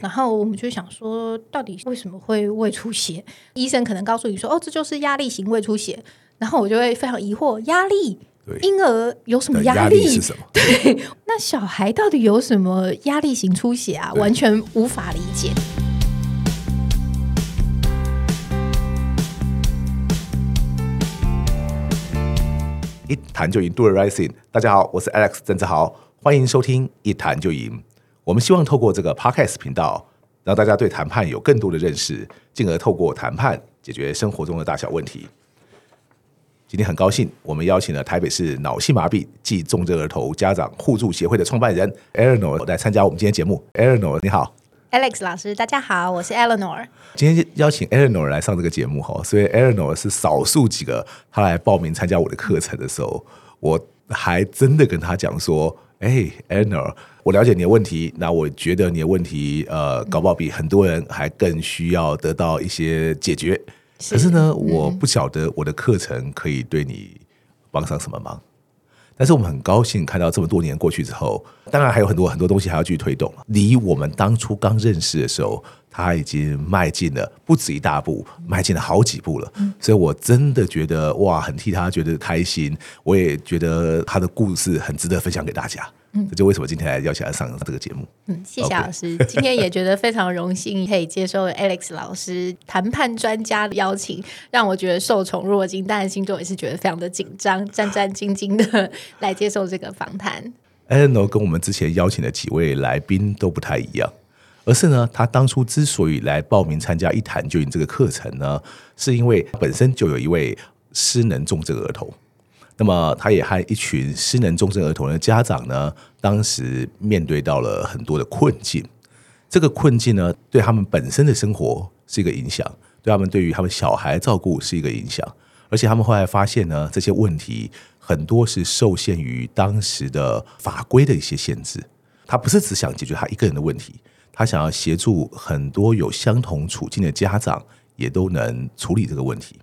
然后我们就想说，到底为什么会胃出血？医生可能告诉你说，哦，这就是压力型胃出血。然后我就会非常疑惑，压力，对婴儿有什么压力？压力是什么？对，那小孩到底有什么压力型出血啊？完全无法理解。一谈就赢，Do the right thing。大家好，我是 Alex 郑志豪，欢迎收听一谈就赢。我们希望透过这个 Podcast 频道，让大家对谈判有更多的认识，进而透过谈判解决生活中的大小问题。今天很高兴，我们邀请了台北市脑性麻痹暨重症儿童家长互助协会的创办人 Eleanor 来参加我们今天节目。Eleanor，你好。Alex 老师，大家好，我是 Eleanor。今天邀请 Eleanor 来上这个节目哈，所以 Eleanor 是少数几个他来报名参加我的课程的时候，我还真的跟他讲说：“哎，Eleanor，我了解你的问题，那我觉得你的问题呃，搞不好比很多人还更需要得到一些解决。是可是呢，嗯、我不晓得我的课程可以对你帮上什么忙。”但是我们很高兴看到这么多年过去之后，当然还有很多很多东西还要继续推动。离我们当初刚认识的时候，他已经迈进了不止一大步，迈进了好几步了。所以我真的觉得哇，很替他觉得开心。我也觉得他的故事很值得分享给大家。嗯，这就为什么今天来邀请他上这个节目。嗯，谢谢老师今天也觉得非常荣幸可以接受 Alex 老师谈判专家的邀请，让我觉得受宠若惊，但心中也是觉得非常的紧张，战战兢兢的来接受这个访谈。Eleanor 跟我们之前邀请的几位来宾都不太一样，而是呢，他当初之所以来报名参加一谈就赢这个课程呢，是因为本身就有一位失能重症儿童。那么，他也和一群失能重症儿童的家长呢，当时面对到了很多的困境。这个困境呢，对他们本身的生活是一个影响，对他们对于他们小孩照顾是一个影响。而且他们后来发现呢，这些问题很多是受限于当时的法规的一些限制。他不是只想解决他一个人的问题，他想要协助很多有相同处境的家长，也都能处理这个问题。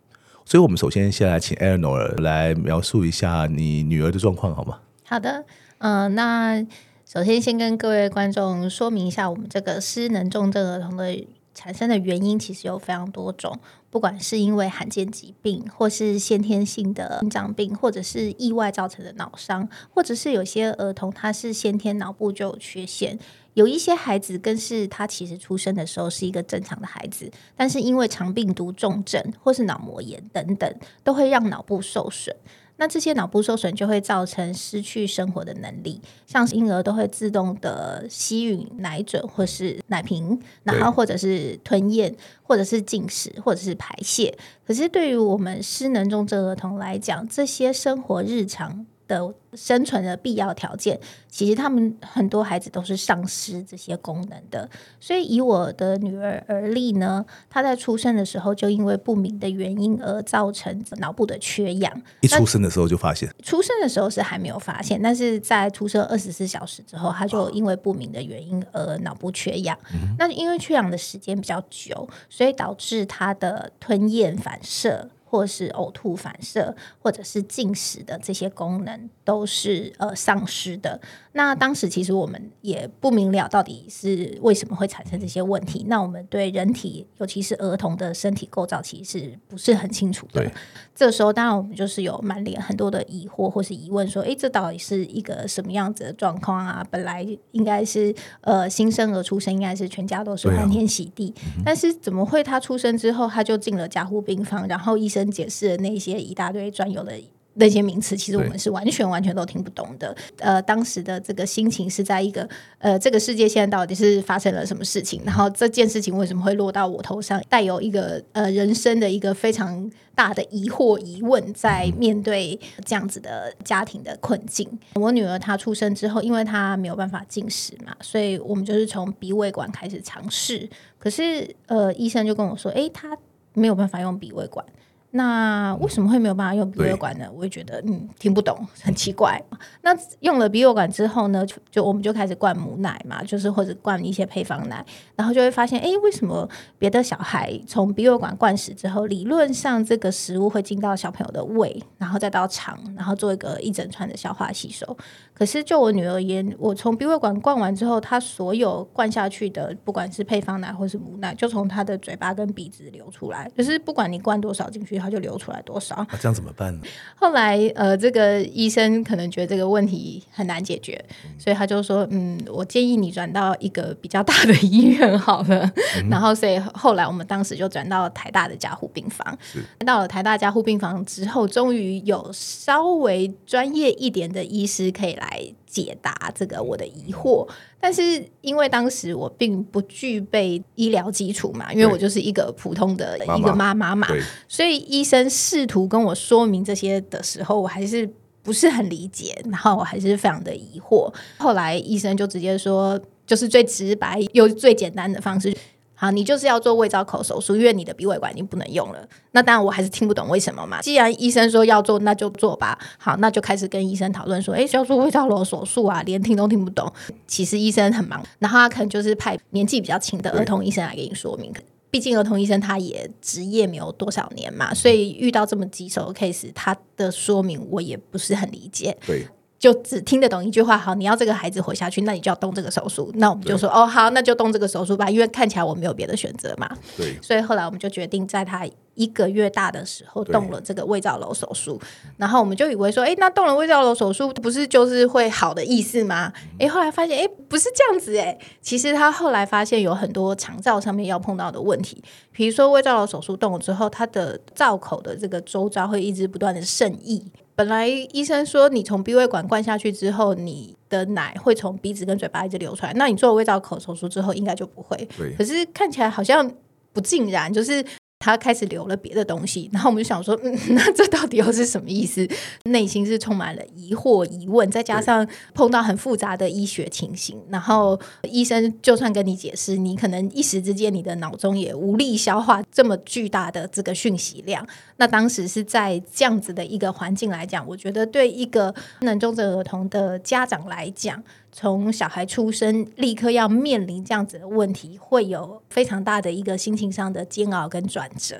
所以，我们首先先来请艾伦诺尔来描述一下你女儿的状况，好吗？好的，嗯、那首先先跟各位观众说明一下，我们这个失能重症儿童的产生的原因其实有非常多种，不管是因为罕见疾病，或是先天性的心脏病，或者是意外造成的脑伤，或者是有些儿童他是先天脑部就有缺陷。有一些孩子更是他其实出生的时候是一个正常的孩子，但是因为肠病毒重症或是脑膜炎等等，都会让脑部受损。那这些脑部受损就会造成失去生活的能力，像婴儿都会自动的吸吮奶嘴或是奶瓶，然后或者是吞咽，或者是进食，或者是排泄。可是对于我们失能重症儿童来讲，这些生活日常的生存的必要条件，其实他们很多孩子都是丧失这些功能的。所以以我的女儿而立呢，她在出生的时候就因为不明的原因而造成脑部的缺氧。一出生的时候就发现？出生的时候是还没有发现，但是在出生二十四小时之后，她就因为不明的原因而脑部缺氧。哦、那因为缺氧的时间比较久，所以导致她的吞咽反射。或是呕吐反射，或者是进食的这些功能都是呃丧失的。那当时其实我们也不明了到底是为什么会产生这些问题。那我们对人体，尤其是儿童的身体构造，其实不是很清楚的。对这时候当然我们就是有满脸很多的疑惑或是疑问，说：诶，这到底是一个什么样子的状况啊？本来应该是呃新生儿出生，应该是全家都是欢天喜地，啊、但是怎么会他出生之后他就进了加护病房，然后医生解释的那些一大堆专有的。那些名词其实我们是完全完全都听不懂的。呃，当时的这个心情是在一个呃，这个世界现在到底是发生了什么事情？然后这件事情为什么会落到我头上？带有一个呃人生的一个非常大的疑惑疑问，在面对这样子的家庭的困境。我女儿她出生之后，因为她没有办法进食嘛，所以我们就是从鼻胃管开始尝试。可是呃，医生就跟我说，诶，她没有办法用鼻胃管。那为什么会没有办法用鼻胃管呢？我也觉得嗯听不懂，很奇怪。那用了鼻胃管之后呢，就，就我们就开始灌母奶嘛，就是或者灌一些配方奶，然后就会发现，哎，为什么别的小孩从鼻胃管灌食之后，理论上这个食物会进到小朋友的胃，然后再到肠，然后做一个一整串的消化吸收。可是就我女儿而言，我从鼻胃管灌完之后，她所有灌下去的，不管是配方奶或是母奶，就从她的嘴巴跟鼻子流出来，就是不管你灌多少进去。它就流出来多少？那、啊、这样怎么办呢？后来呃，这个医生可能觉得这个问题很难解决，嗯、所以他就说：“嗯，我建议你转到一个比较大的 医院好了。嗯”然后，所以后来我们当时就转到台大的加护病房。到了台大加护病房之后，终于有稍微专业一点的医师可以来解答这个我的疑惑。但是因为当时我并不具备医疗基础嘛，因为我就是一个普通的一个妈妈嘛，所以医生试图跟我说明这些的时候，我还是不是很理解，然后我还是非常的疑惑。后来医生就直接说，就是最直白又最简单的方式。好，你就是要做胃造口手术，因为你的鼻胃管已经不能用了。那当然，我还是听不懂为什么嘛。既然医生说要做，那就做吧。好，那就开始跟医生讨论说，诶，要做胃造瘘手术啊，连听都听不懂。其实医生很忙，然后他可能就是派年纪比较轻的儿童医生来给你说明。毕竟儿童医生他也职业没有多少年嘛，所以遇到这么棘手的 case，他的说明我也不是很理解。对。就只听得懂一句话，好，你要这个孩子活下去，那你就要动这个手术。那我们就说，哦，好，那就动这个手术吧，因为看起来我没有别的选择嘛。对。所以后来我们就决定，在他一个月大的时候动了这个胃造瘘手术。然后我们就以为说，哎，那动了胃造瘘手术，不是就是会好的意思吗？哎，后来发现，哎，不是这样子，哎，其实他后来发现有很多肠道上面要碰到的问题，比如说胃造瘘手术动了之后，他的造口的这个周遭会一直不断的渗液。本来医生说，你从鼻胃管灌下去之后，你的奶会从鼻子跟嘴巴一直流出来。那你做了胃造口手术之后，应该就不会。可是看起来好像不尽然，就是。他开始留了别的东西，然后我们就想说，嗯，那这到底又是什么意思？内心是充满了疑惑、疑问，再加上碰到很复杂的医学情形，然后医生就算跟你解释，你可能一时之间你的脑中也无力消化这么巨大的这个讯息量。那当时是在这样子的一个环境来讲，我觉得对一个失能重症儿童的家长来讲。从小孩出生立刻要面临这样子的问题，会有非常大的一个心情上的煎熬跟转折。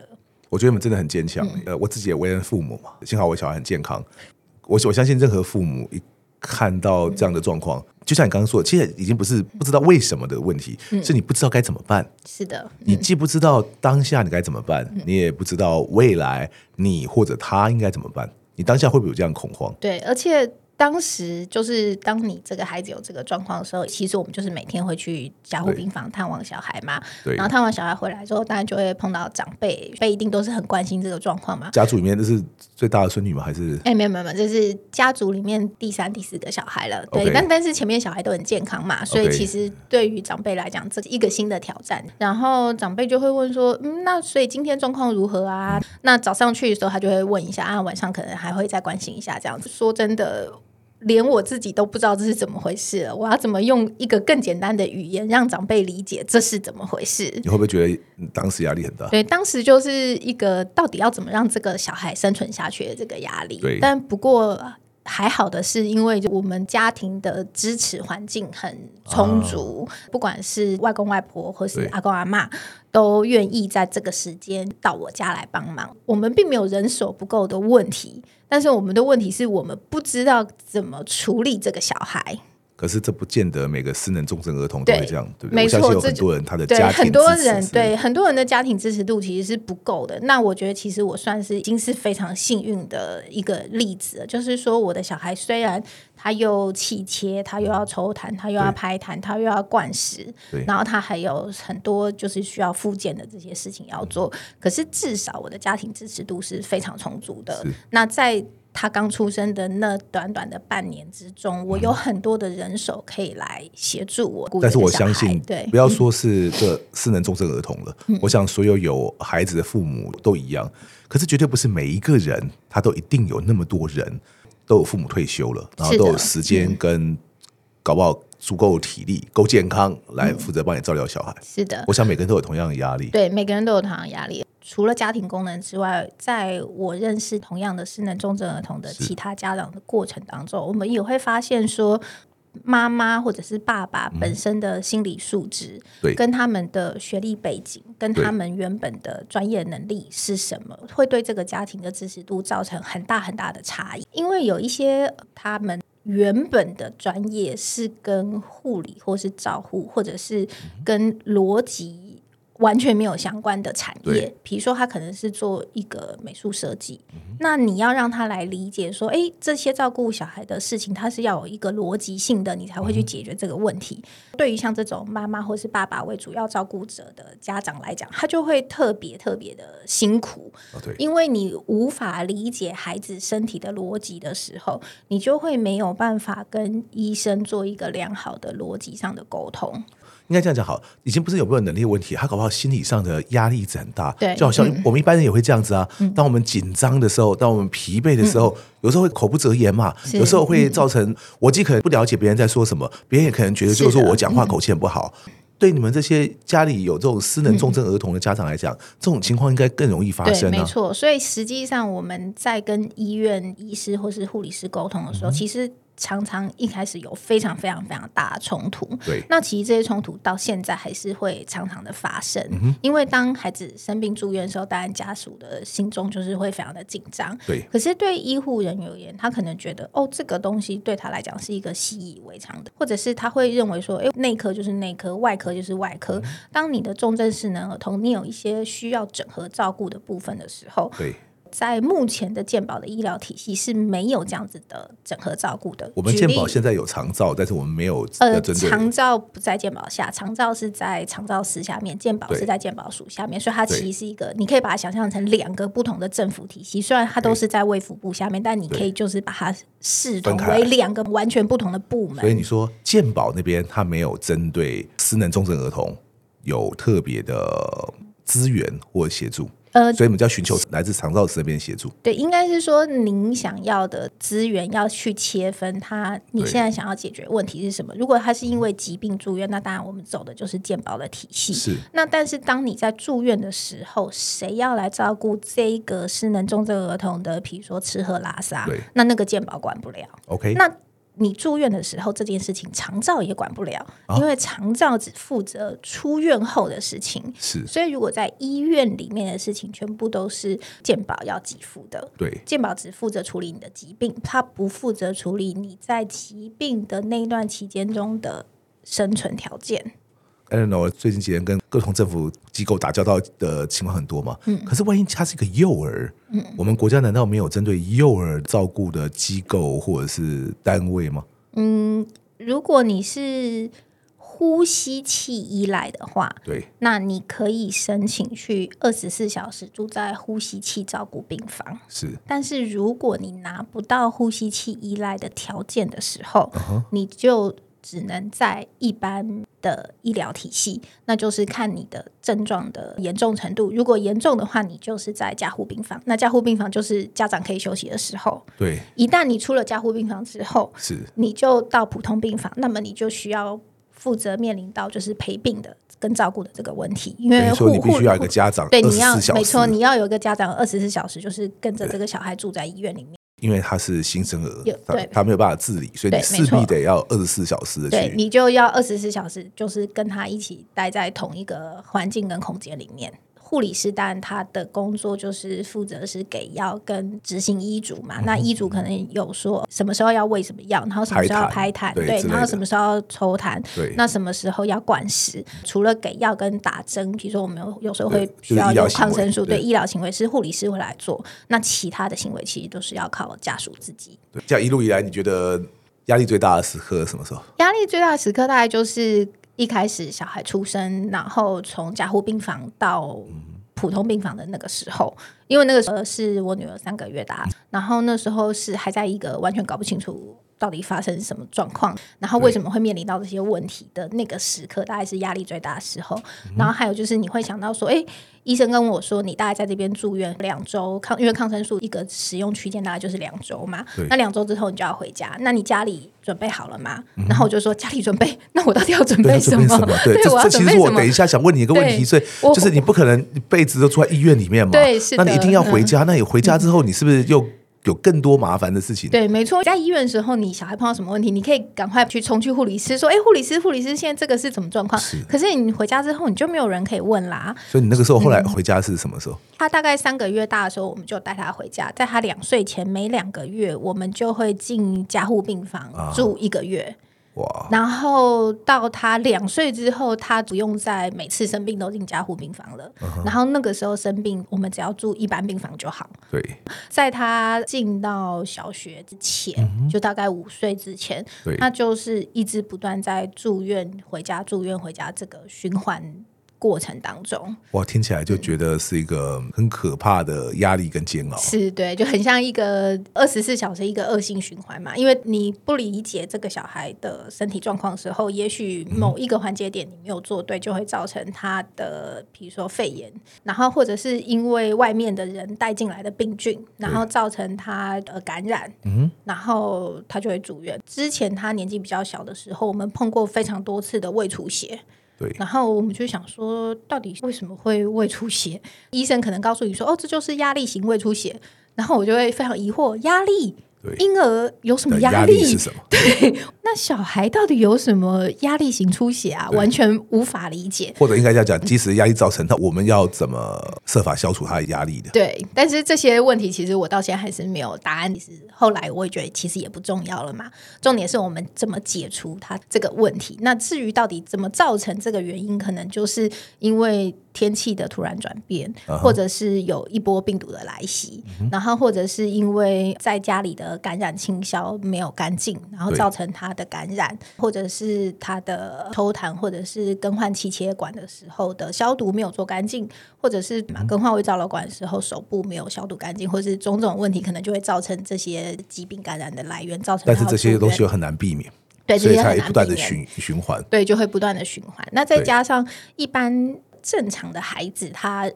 我觉得你们真的很坚强。嗯、呃，我自己也为人父母嘛，幸好我小孩很健康。我我相信任何父母一看到这样的状况，嗯、就像你刚刚说的，其实已经不是不知道为什么的问题，嗯、是你不知道该怎么办。是的，嗯、你既不知道当下你该怎么办，嗯、你也不知道未来你或者他应该怎么办。你当下会不会有这样恐慌？对，而且。当时就是当你这个孩子有这个状况的时候，其实我们就是每天会去加护病房探望小孩嘛。对。然后探望小孩回来之后，当然就会碰到长辈，长辈一定都是很关心这个状况嘛。家族里面这是最大的孙女吗？还是？哎、欸，没有没有没有，这是家族里面第三、第四个小孩了。对。但但是前面小孩都很健康嘛，所以其实对于长辈来讲，这是一个新的挑战。然后长辈就会问说：“嗯，那所以今天状况如何啊？”嗯、那早上去的时候，他就会问一下啊，晚上可能还会再关心一下这样子。说真的。连我自己都不知道这是怎么回事了，我要怎么用一个更简单的语言让长辈理解这是怎么回事？你会不会觉得当时压力很大？对，当时就是一个到底要怎么让这个小孩生存下去的这个压力。对，但不过还好的是，因为我们家庭的支持环境很充足，啊、不管是外公外婆或是阿公阿妈，都愿意在这个时间到我家来帮忙。我们并没有人手不够的问题。但是我们的问题是我们不知道怎么处理这个小孩。可是这不见得每个失能重症儿童都会这样，对，对不对？没错，有很多人他的家庭很多人对很多人的家庭支持度其实是不够的。那我觉得其实我算是已经是非常幸运的一个例子，就是说我的小孩虽然他又气切，他又要抽痰，他又要拍痰，他又要灌食，然后他还有很多就是需要复健的这些事情要做。可是至少我的家庭支持度是非常充足的。那在他刚出生的那短短的半年之中，我有很多的人手可以来协助我。但是我相信，对，不要说是这失能重症儿童了，嗯、我想所有有孩子的父母都一样。可是绝对不是每一个人，他都一定有那么多人都有父母退休了，然后都有时间跟搞不好足够体力、够健康来负责帮你照料小孩。是的，我想每个人都有同样的压力。对，每个人都有同样的压力。除了家庭功能之外，在我认识同样的失能重症儿童的其他家长的过程当中，我们也会发现说。妈妈或者是爸爸本身的心理素质，对，跟他们的学历背景，跟他们原本的专业能力是什么，会对这个家庭的支持度造成很大很大的差异。因为有一些他们原本的专业是跟护理或是照护，或者是跟逻辑。完全没有相关的产业，比如说他可能是做一个美术设计，嗯，那你要让他来理解说，哎，这些照顾小孩的事情，他是要有一个逻辑性的，你才会去解决这个问题。嗯、对于像这种妈妈或是爸爸为主要照顾者的家长来讲，他就会特别特别的辛苦，哦，因为你无法理解孩子身体的逻辑的时候，你就会没有办法跟医生做一个良好的逻辑上的沟通。应该这样讲好，已经不是有没有能力的问题，他搞不好心理上的压力很大。对，就好像我们一般人也会这样子啊。嗯、当我们紧张的时候，当我们疲惫的时候，嗯、有时候会口不择言嘛。有时候会造成我既可能不了解别人在说什么，别人也可能觉得就是说我讲话口气很不好。对你们这些家里有这种失能重症儿童的家长来讲，嗯、这种情况应该更容易发生、啊。没错，所以实际上我们在跟医院医师或是护理师沟通的时候，嗯、其实。常常一开始有非常非常非常大的冲突，对，那其实这些冲突到现在还是会常常的发生，嗯、因为当孩子生病住院的时候，当然家属的心中就是会非常的紧张，对。可是对医护人员而言，他可能觉得哦，这个东西对他来讲是一个习以为常的，或者是他会认为说，哎，内科就是内科，外科就是外科。嗯、当你的重症室能儿童，你有一些需要整合照顾的部分的时候，对。在目前的健保的医疗体系是没有这样子的整合照顾的。我们健保现在有长照，但是我们没有呃长照不在健保下，长照是在长照司下面，健保是在健保署下面，所以它其实是一个，你可以把它想象成两个不同的政府体系。虽然它都是在卫福部下面，但你可以就是把它视同为两个完全不同的部门。所以你说健保那边它没有针对失能重症儿童有特别的资源或协助。呃，所以我们就要寻求来自长照这边协助。对，应该是说您想要的资源要去切分它，你现在想要解决问题是什么？如果他是因为疾病住院，那当然我们走的就是健保的体系。是。那但是当你在住院的时候，谁要来照顾这个失能重症儿童的，比如说吃喝拉撒，对，那那个健保管不了。OK，那。你住院的时候，这件事情长照也管不了，因为长照只负责出院后的事情。是，所以如果在医院里面的事情，全部都是健保要给付的。对，健保只负责处理你的疾病，它不负责处理你在疾病的那一段期间中的生存条件。I don't know，最近几年跟各种政府机构打交道的情况很多嘛。嗯。可是万一他是一个幼儿，嗯，我们国家难道没有针对幼儿照顾的机构或者是单位吗？嗯，如果你是呼吸器依赖的话，对，那你可以申请去二十四小时住在呼吸器照顾病房。是。但是如果你拿不到呼吸器依赖的条件的时候，uh-huh. 你就。只能在一般的医疗体系，那就是看你的症状的严重程度。如果严重的话，你就是在加护病房。那加护病房就是家长可以休息的时候。对，一旦你出了加护病房之后，是你就到普通病房，那么你就需要负责面临到就是陪病的跟照顾的这个问题。因为说你必须要一个家长，对，你要没错，你要有一个家长二十四小时，就是跟着这个小孩住在医院里面。因为他是新生儿，他他没有办法自理，所以你势必得要二十四小时的去。对，你就要二十四小时，就是跟他一起待在同一个环境跟空间里面。护理师当然他的工作就是负责是给药跟执行医嘱嘛。嗯、那医嘱可能有说什么时候要喂什么药，然后什么时候要拍痰，对，然后什么时候要抽痰，对，那什么时候要灌食。除了给药跟打针，比如说我们有有时候会需要用抗生素，对，医疗行为是护理师会来做。那其他的行为其实都是要靠家属自己。对，这样一路以来，你觉得压力最大的时刻什么时候？压力最大的时刻大概就是。一开始小孩出生，然后从加护病房到普通病房的那个时候，因为那个时候是我女儿三个月大，然后那时候是还在一个完全搞不清楚到底发生什么状况，然后为什么会面临到这些问题的那个时刻，大概是压力最大的时候。然后还有就是你会想到说，哎，医生跟我说你大概在这边住院两周，抗因为抗生素一个使用区间大概就是两周嘛，那两周之后你就要回家，那你家里准备好了吗？然后我就说家里准备，那我到底要准备什么？对，对，我要准备什么？这其实我等一下想问你一个问题，所以就是你不可能一辈子都住在医院里面嘛？对，是的。那你一定要回家，那你回家之后，你是不是又？有更多麻烦的事情。对，没错，在医院的时候，你小孩碰到什么问题，你可以赶快去冲去护理师说：“哎，护理师，护理师，现在这个是什么状况？”是。可是你回家之后，你就没有人可以问啦。所以你那个时候后来回家是什么时候？嗯，他大概三个月大的时候，我们就带他回家。在他两岁前，每两个月我们就会进加护病房住一个月。然后到他两岁之后，他不用再每次生病都进加护病房了。Uh. 然后那个时候生病，我们只要住一般病房就好。对，在他进到小学之前，嗯、就大概五岁之前，对他就是一直不断在住院回家、住院回家这个循环。过程当中，哇，听起来就觉得是一个很可怕的压力跟煎熬。是，对，就很像一个二十四小时一个恶性循环嘛。因为你不理解这个小孩的身体状况的时候，也许某一个环节点你没有做对，就会造成他的，比如说肺炎，然后或者是因为外面的人带进来的病菌，然后造成他的感染，嗯，然后他就会住院。之前他年纪比较小的时候，我们碰过非常多次的胃出血。然后我们就想说，到底为什么会胃出血？医生可能告诉你说，哦，这就是压力型胃出血。然后我就会非常疑惑，压力。婴儿有什么压力？是什么？对，那小孩到底有什么压力型出血啊？完全无法理解。或者应该这样讲，即使压力造成，那我们要怎么设法消除他的压力的？对，但是这些问题其实我到现在还是没有答案。其实后来我也觉得，其实也不重要了嘛。重点是我们怎么解除他这个问题。那至于到底怎么造成这个原因，可能就是因为。天气的突然转变，或者是有一波病毒的来袭，然后或者是因为在家里的感染清消没有干净，然后造成他的感染，或者是他的抽痰，或者是更换气切管的时候的消毒没有做干净，或者是更换胃造瘘管的时候手部没有消毒干净，或者是种种问题，可能就会造成这些疾病感染的来源，造成。但是这些东西又很难避免，对，所以才不断的循循环，对，就会不断的循环。那再加上一般。正常的孩子，他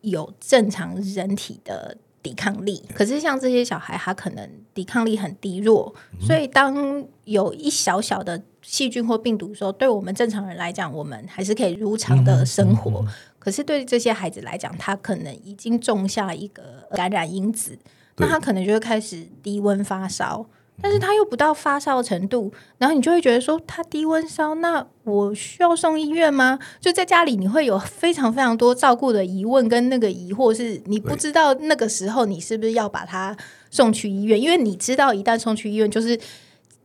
有正常人体的抵抗力，可是像这些小孩，他可能抵抗力很低弱，所以当有一小小的细菌或病毒的时候，对我们正常人来讲，我们还是可以如常的生活。可是对这些孩子来讲，他可能已经种下一个感染因子，那他可能就会开始低温发烧。但是他又不到发烧的程度，然后你就会觉得说他低温烧，那我需要送医院吗？就在家里，你会有非常非常多照顾的疑问跟那个疑惑，是你不知道那个时候你是不是要把他送去医院，因为你知道一旦送去医院，就是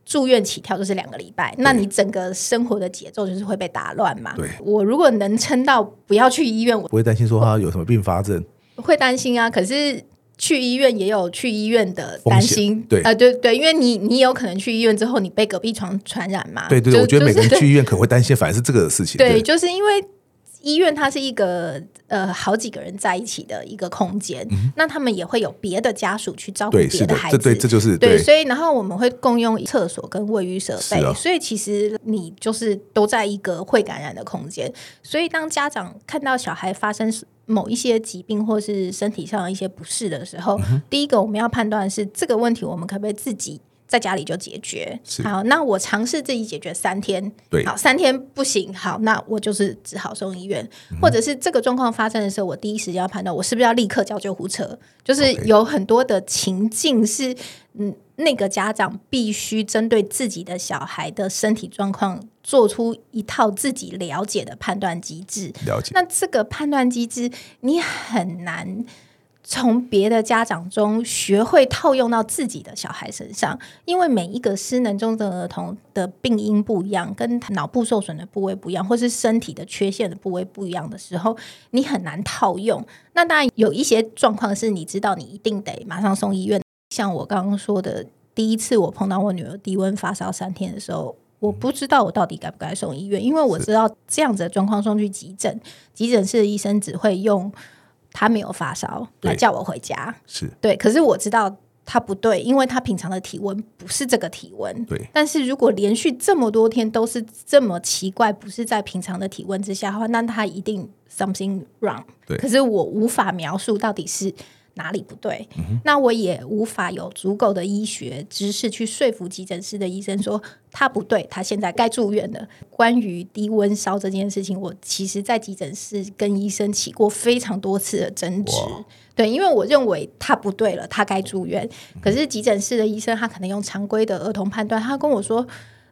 住院起跳就是两个礼拜，那你整个生活的节奏就是会被打乱嘛。对，我如果能撑到不要去医院，我不会担心说他有什么并发症，会担心啊，可是。去医院也有去医院的担心，对啊、呃，对对，因为你你有可能去医院之后，你被隔壁床传染嘛。对对，就我觉得每个人去医院可能会担心，反而是这个事情。对，对就是因为医院它是一个呃好几个人在一起的一个空间，嗯、那他们也会有别的家属去照顾别的孩子。对，这就是对，所以然后我们会共用厕所跟卫浴设备，啊、所以其实你就是都在一个会感染的空间。所以当家长看到小孩发生某一些疾病或是身体上的一些不适的时候，嗯、第一个我们要判断是这个问题，我们可不可以自己在家里就解决？好，那我尝试自己解决三天，对，好，三天不行，好，那我就是只好送医院，嗯、或者是这个状况发生的时候，我第一时间要判断我是不是要立刻叫救护车，就是有很多的情境是，嗯，那个家长必须针对自己的小孩的身体状况。做出一套自己了解的判断机制，了解。那这个判断机制，你很难从别的家长中学会套用到自己的小孩身上，因为每一个失能中的儿童的病因不一样，跟脑部受损的部位不一样，或是身体的缺陷的部位不一样的时候，你很难套用。那当然有一些状况是你知道，你一定得马上送医院。像我刚刚说的，第一次我碰到我女儿低温发烧三天的时候。我不知道我到底该不该送医院，因为我知道这样子的状况送去急诊，急诊室的医生只会用他没有发烧来叫我回家，是对。可是我知道他不对，因为他平常的体温不是这个体温。对。但是如果连续这么多天都是这么奇怪，不是在平常的体温之下的话，那他一定 something wrong。对。可是我无法描述到底是哪里不对，嗯、那我也无法有足够的医学知识去说服急诊室的医生说他不对，他现在该住院了。关于低温烧这件事情，我其实在急诊室跟医生起过非常多次的争执。对，因为我认为他不对了，他该住院。可是急诊室的医生他可能用常规的儿童判断，他跟我说。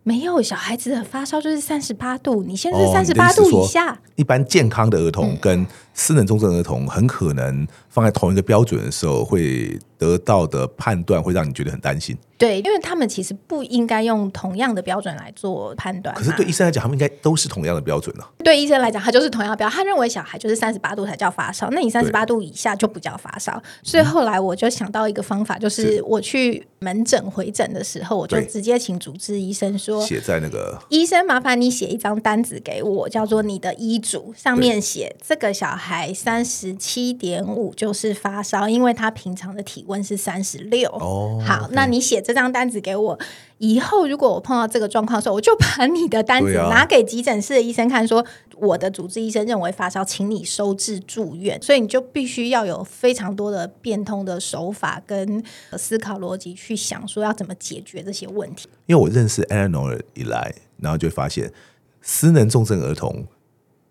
没有，小孩子的发烧就是三十八度，你现在是三十八度以下。哦，一般健康的儿童跟失能重症儿童，很可能放在同一个标准的时候，会得到的判断会让你觉得很担心。对，因为他们其实不应该用同样的标准来做判断。可是对医生来讲，他们应该都是同样的标准呢、啊。对医生来讲，他就是同样的标准。他认为小孩就是三十八度才叫发烧，那你三十八度以下就不叫发烧。所以后来我就想到一个方法，就是我去门诊回诊的时候，我就直接请主治医生说，写在那个医生，麻烦你写一张单子给我，叫做你的医嘱，上面写这个小孩三十七点五就是发烧，因为他平常的体温是三十六。哦，好，那你写这。这张单子给我，以后如果我碰到这个状况的时候，我就把你的单子拿给急诊室的医生看，说我的主治医生认为发烧，请你收治住院。所以你就必须要有非常多的变通的手法跟思考逻辑去想，说要怎么解决这些问题。因为我认识 Eleanor 以来，然后就发现失能重症儿童，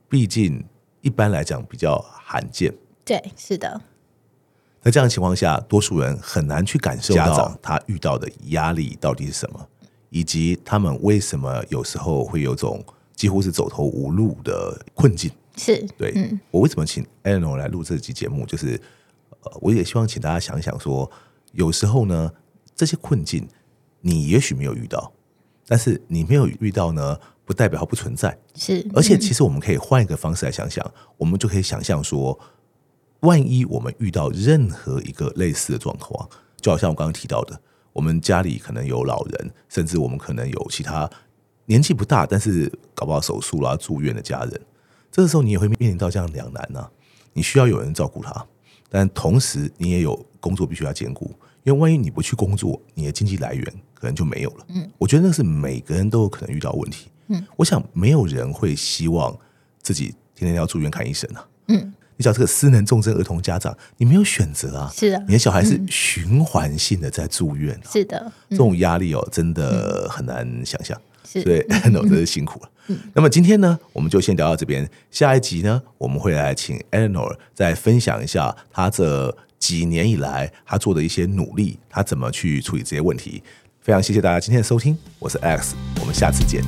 毕竟一般来讲比较罕见。对，是的。那这样的情况下，多数人很难去感受到家长他遇到的压力到底是什么，以及他们为什么有时候会有种几乎是走投无路的困境。是对、嗯、我为什么请 Eleanor 来录这期节目，就是呃，我也希望请大家想想说，有时候呢，这些困境你也许没有遇到，但是你没有遇到呢，不代表它不存在。是，而且其实我们可以换一个方式来想想，嗯、我们就可以想象说。万一我们遇到任何一个类似的状况，就好像我刚刚提到的，我们家里可能有老人，甚至我们可能有其他年纪不大，但是搞不好手术啦、住院的家人，这个时候你也会面临到这样两难呢。你需要有人照顾他，但同时你也有工作必须要兼顾，因为万一你不去工作，你的经济来源可能就没有了。嗯，我觉得那是每个人都有可能遇到问题。嗯，我想没有人会希望自己天天要住院看医生啊。嗯。叫这个失能重症儿童家长，你没有选择啊！是的，你的小孩是循环性的在住院，啊，是的，嗯、这种压力哦，真的很难想象。是，所以 Eleanor 真是辛苦了。嗯、那么今天呢，我们就先聊到这边。下一集呢，我们会来请 Eleanor 再分享一下他这几年以来他做的一些努力，他怎么去处理这些问题。非常谢谢大家今天的收听，我是 Alex，我们下次见。